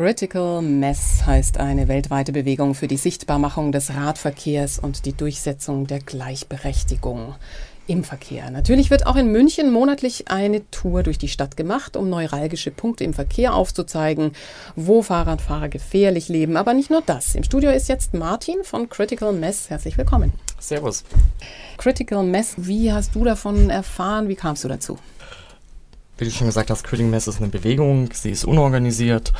Critical Mess heißt eine weltweite Bewegung für die Sichtbarmachung des Radverkehrs und die Durchsetzung der Gleichberechtigung im Verkehr. Natürlich wird auch in München monatlich eine Tour durch die Stadt gemacht, um neuralgische Punkte im Verkehr aufzuzeigen, wo Fahrradfahrer gefährlich leben. Aber nicht nur das. Im Studio ist jetzt Martin von Critical Mess. Herzlich willkommen. Servus. Critical Mess, wie hast du davon erfahren? Wie kamst du dazu? Wie du schon gesagt hast, Critical Mess ist eine Bewegung, sie ist unorganisiert.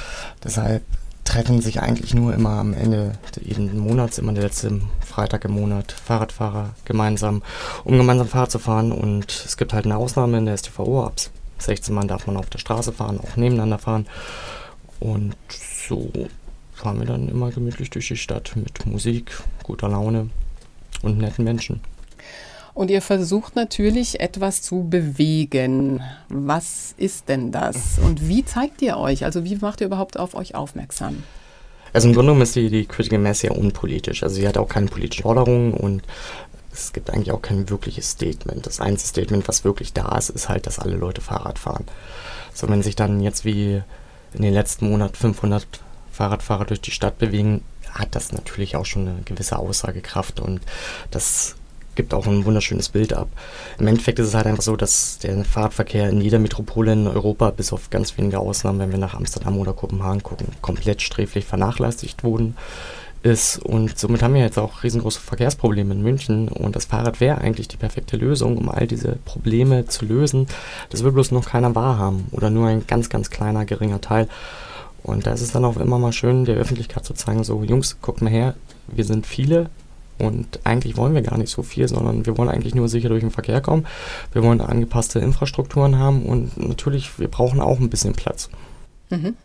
Deshalb treffen sich eigentlich nur immer am Ende jeden Monats, immer der letzte Freitag im Monat, Fahrradfahrer gemeinsam, um gemeinsam Fahrrad zu fahren. Und es gibt halt eine Ausnahme in der STVO. Ab 16 Mann darf man auf der Straße fahren, auch nebeneinander fahren. Und so fahren wir dann immer gemütlich durch die Stadt mit Musik, guter Laune und netten Menschen. Und ihr versucht natürlich etwas zu bewegen. Was ist denn das? Und wie zeigt ihr euch? Also wie macht ihr überhaupt auf euch aufmerksam? Also im Grunde genommen ist die, die Critical Mass ja unpolitisch. Also sie hat auch keine politische Forderung und es gibt eigentlich auch kein wirkliches Statement. Das einzige Statement, was wirklich da ist, ist halt, dass alle Leute Fahrrad fahren. So, wenn sich dann jetzt wie in den letzten Monaten 500 Fahrradfahrer durch die Stadt bewegen, hat das natürlich auch schon eine gewisse Aussagekraft und das gibt auch ein wunderschönes Bild ab. Im Endeffekt ist es halt einfach so, dass der Fahrradverkehr in jeder Metropole in Europa, bis auf ganz wenige Ausnahmen, wenn wir nach Amsterdam oder Kopenhagen gucken, komplett sträflich vernachlässigt wurden ist. Und somit haben wir jetzt auch riesengroße Verkehrsprobleme in München. Und das Fahrrad wäre eigentlich die perfekte Lösung, um all diese Probleme zu lösen. Das will bloß noch keiner wahrhaben oder nur ein ganz, ganz kleiner, geringer Teil. Und da ist es dann auch immer mal schön, der Öffentlichkeit zu zeigen, so Jungs, guckt mal her, wir sind viele, und eigentlich wollen wir gar nicht so viel, sondern wir wollen eigentlich nur sicher durch den Verkehr kommen. Wir wollen angepasste Infrastrukturen haben und natürlich, wir brauchen auch ein bisschen Platz. Mhm.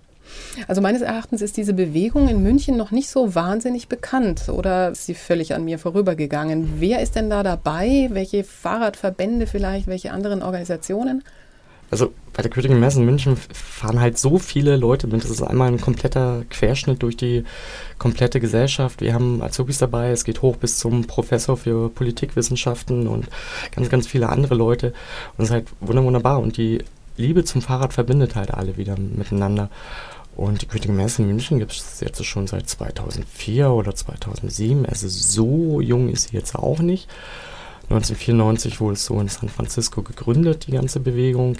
Also meines Erachtens ist diese Bewegung in München noch nicht so wahnsinnig bekannt oder ist sie völlig an mir vorübergegangen. Wer ist denn da dabei? Welche Fahrradverbände vielleicht? Welche anderen Organisationen? Also bei der Critical Mass in München fahren halt so viele Leute mit. Das ist einmal ein kompletter Querschnitt durch die komplette Gesellschaft. Wir haben Azubis dabei, es geht hoch bis zum Professor für Politikwissenschaften und ganz, ganz viele andere Leute. Und es ist halt wunderbar. Und die Liebe zum Fahrrad verbindet halt alle wieder miteinander. Und die Critical Mass in München gibt es jetzt schon seit 2004 oder 2007. Also so jung ist sie jetzt auch nicht. 1994 wurde es so in San Francisco gegründet, die ganze Bewegung.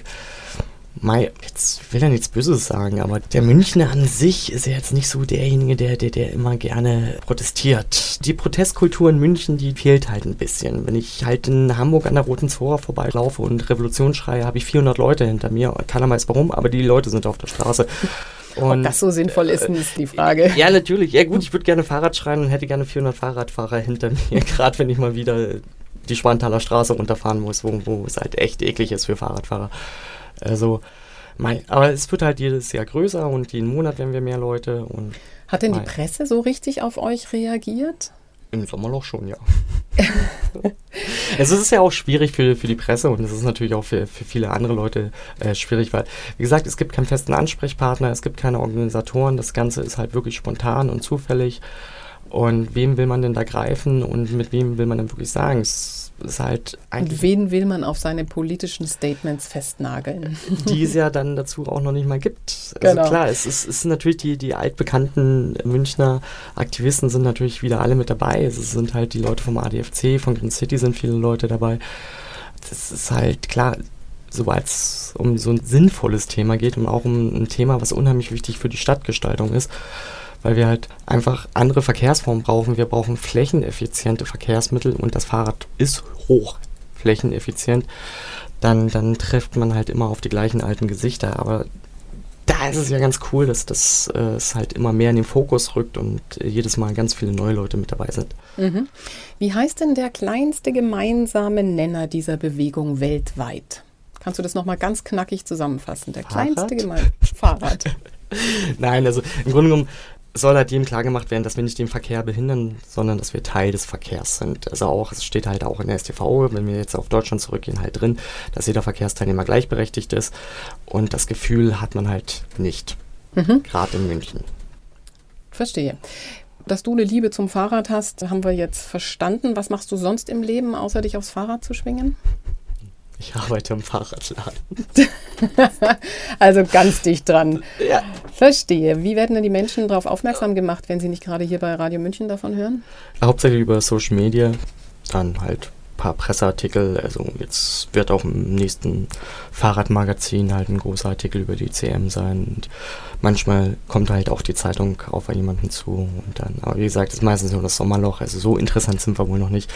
Mai, jetzt will er nichts Böses sagen, aber der Münchner an sich ist ja jetzt nicht so derjenige, der, der, der immer gerne protestiert. Die Protestkultur in München, die fehlt halt ein bisschen. Wenn ich halt in Hamburg an der Roten Zora vorbeilaufe und Revolution schreie, habe ich 400 Leute hinter mir. Keiner weiß warum, aber die Leute sind auf der Straße. Und, Ob das so sinnvoll ist, ist die Frage. Ja, natürlich. Ja gut, ich würde gerne Fahrrad schreien und hätte gerne 400 Fahrradfahrer hinter mir, gerade wenn ich mal wieder die Schwanthaler Straße runterfahren muss, wo, wo es halt echt eklig ist für Fahrradfahrer. Also, mein, aber es wird halt jedes Jahr größer und jeden Monat werden wir mehr Leute. Und Hat denn die Presse so richtig auf euch reagiert? Im Sommerloch schon, ja. es ist ja auch schwierig für, für die Presse und es ist natürlich auch für, für viele andere Leute äh, schwierig, weil, wie gesagt, es gibt keinen festen Ansprechpartner, es gibt keine Organisatoren, das Ganze ist halt wirklich spontan und zufällig. Und wem will man denn da greifen und mit wem will man denn wirklich sagen? Es ist halt eigentlich. Und wen will man auf seine politischen Statements festnageln? Die es ja dann dazu auch noch nicht mal gibt. Also genau. klar, es ist, es ist natürlich die, die altbekannten Münchner Aktivisten sind natürlich wieder alle mit dabei. Es sind halt die Leute vom ADFC, von Green City sind viele Leute dabei. Das ist halt klar, sobald es um so ein sinnvolles Thema geht und auch um ein Thema, was unheimlich wichtig für die Stadtgestaltung ist weil wir halt einfach andere Verkehrsformen brauchen. Wir brauchen flächeneffiziente Verkehrsmittel und das Fahrrad ist hoch flächeneffizient. Dann, dann trifft man halt immer auf die gleichen alten Gesichter. Aber da ist es ja ganz cool, dass das äh, es halt immer mehr in den Fokus rückt und äh, jedes Mal ganz viele neue Leute mit dabei sind. Mhm. Wie heißt denn der kleinste gemeinsame Nenner dieser Bewegung weltweit? Kannst du das nochmal ganz knackig zusammenfassen? Der Fahrrad? kleinste gemeinsame Fahrrad. Nein, also im Grunde genommen soll halt jedem klargemacht werden, dass wir nicht den Verkehr behindern, sondern dass wir Teil des Verkehrs sind. Also auch, es steht halt auch in der STV, wenn wir jetzt auf Deutschland zurückgehen, halt drin, dass jeder Verkehrsteilnehmer gleichberechtigt ist. Und das Gefühl hat man halt nicht. Mhm. Gerade in München. Verstehe. Dass du eine Liebe zum Fahrrad hast, haben wir jetzt verstanden. Was machst du sonst im Leben, außer dich aufs Fahrrad zu schwingen? Ich arbeite im Fahrradladen. also ganz dicht dran. Ja. Verstehe. Wie werden denn die Menschen darauf aufmerksam gemacht, wenn sie nicht gerade hier bei Radio München davon hören? Hauptsächlich über Social Media, dann halt paar Presseartikel. Also jetzt wird auch im nächsten Fahrradmagazin halt ein großer Artikel über die CM sein. Und manchmal kommt halt auch die Zeitung auf jemanden zu. Und dann, aber wie gesagt, ist meistens nur das Sommerloch. Also so interessant sind wir wohl noch nicht.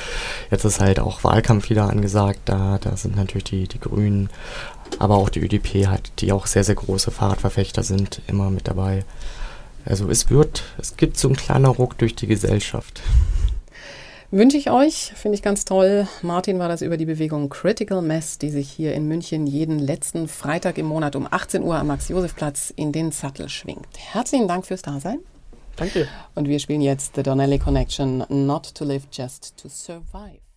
Jetzt ist halt auch Wahlkampf wieder angesagt. Da, da sind natürlich die, die Grünen, aber auch die ÖDP halt, die auch sehr, sehr große Fahrradverfechter sind, immer mit dabei. Also es wird, es gibt so einen kleinen Ruck durch die Gesellschaft wünsche ich euch. Finde ich ganz toll. Martin war das über die Bewegung Critical Mass, die sich hier in München jeden letzten Freitag im Monat um 18 Uhr am Max-Josef-Platz in den Sattel schwingt. Herzlichen Dank fürs Dasein. Danke. Und wir spielen jetzt The Donnelly Connection, Not to Live, Just to Survive.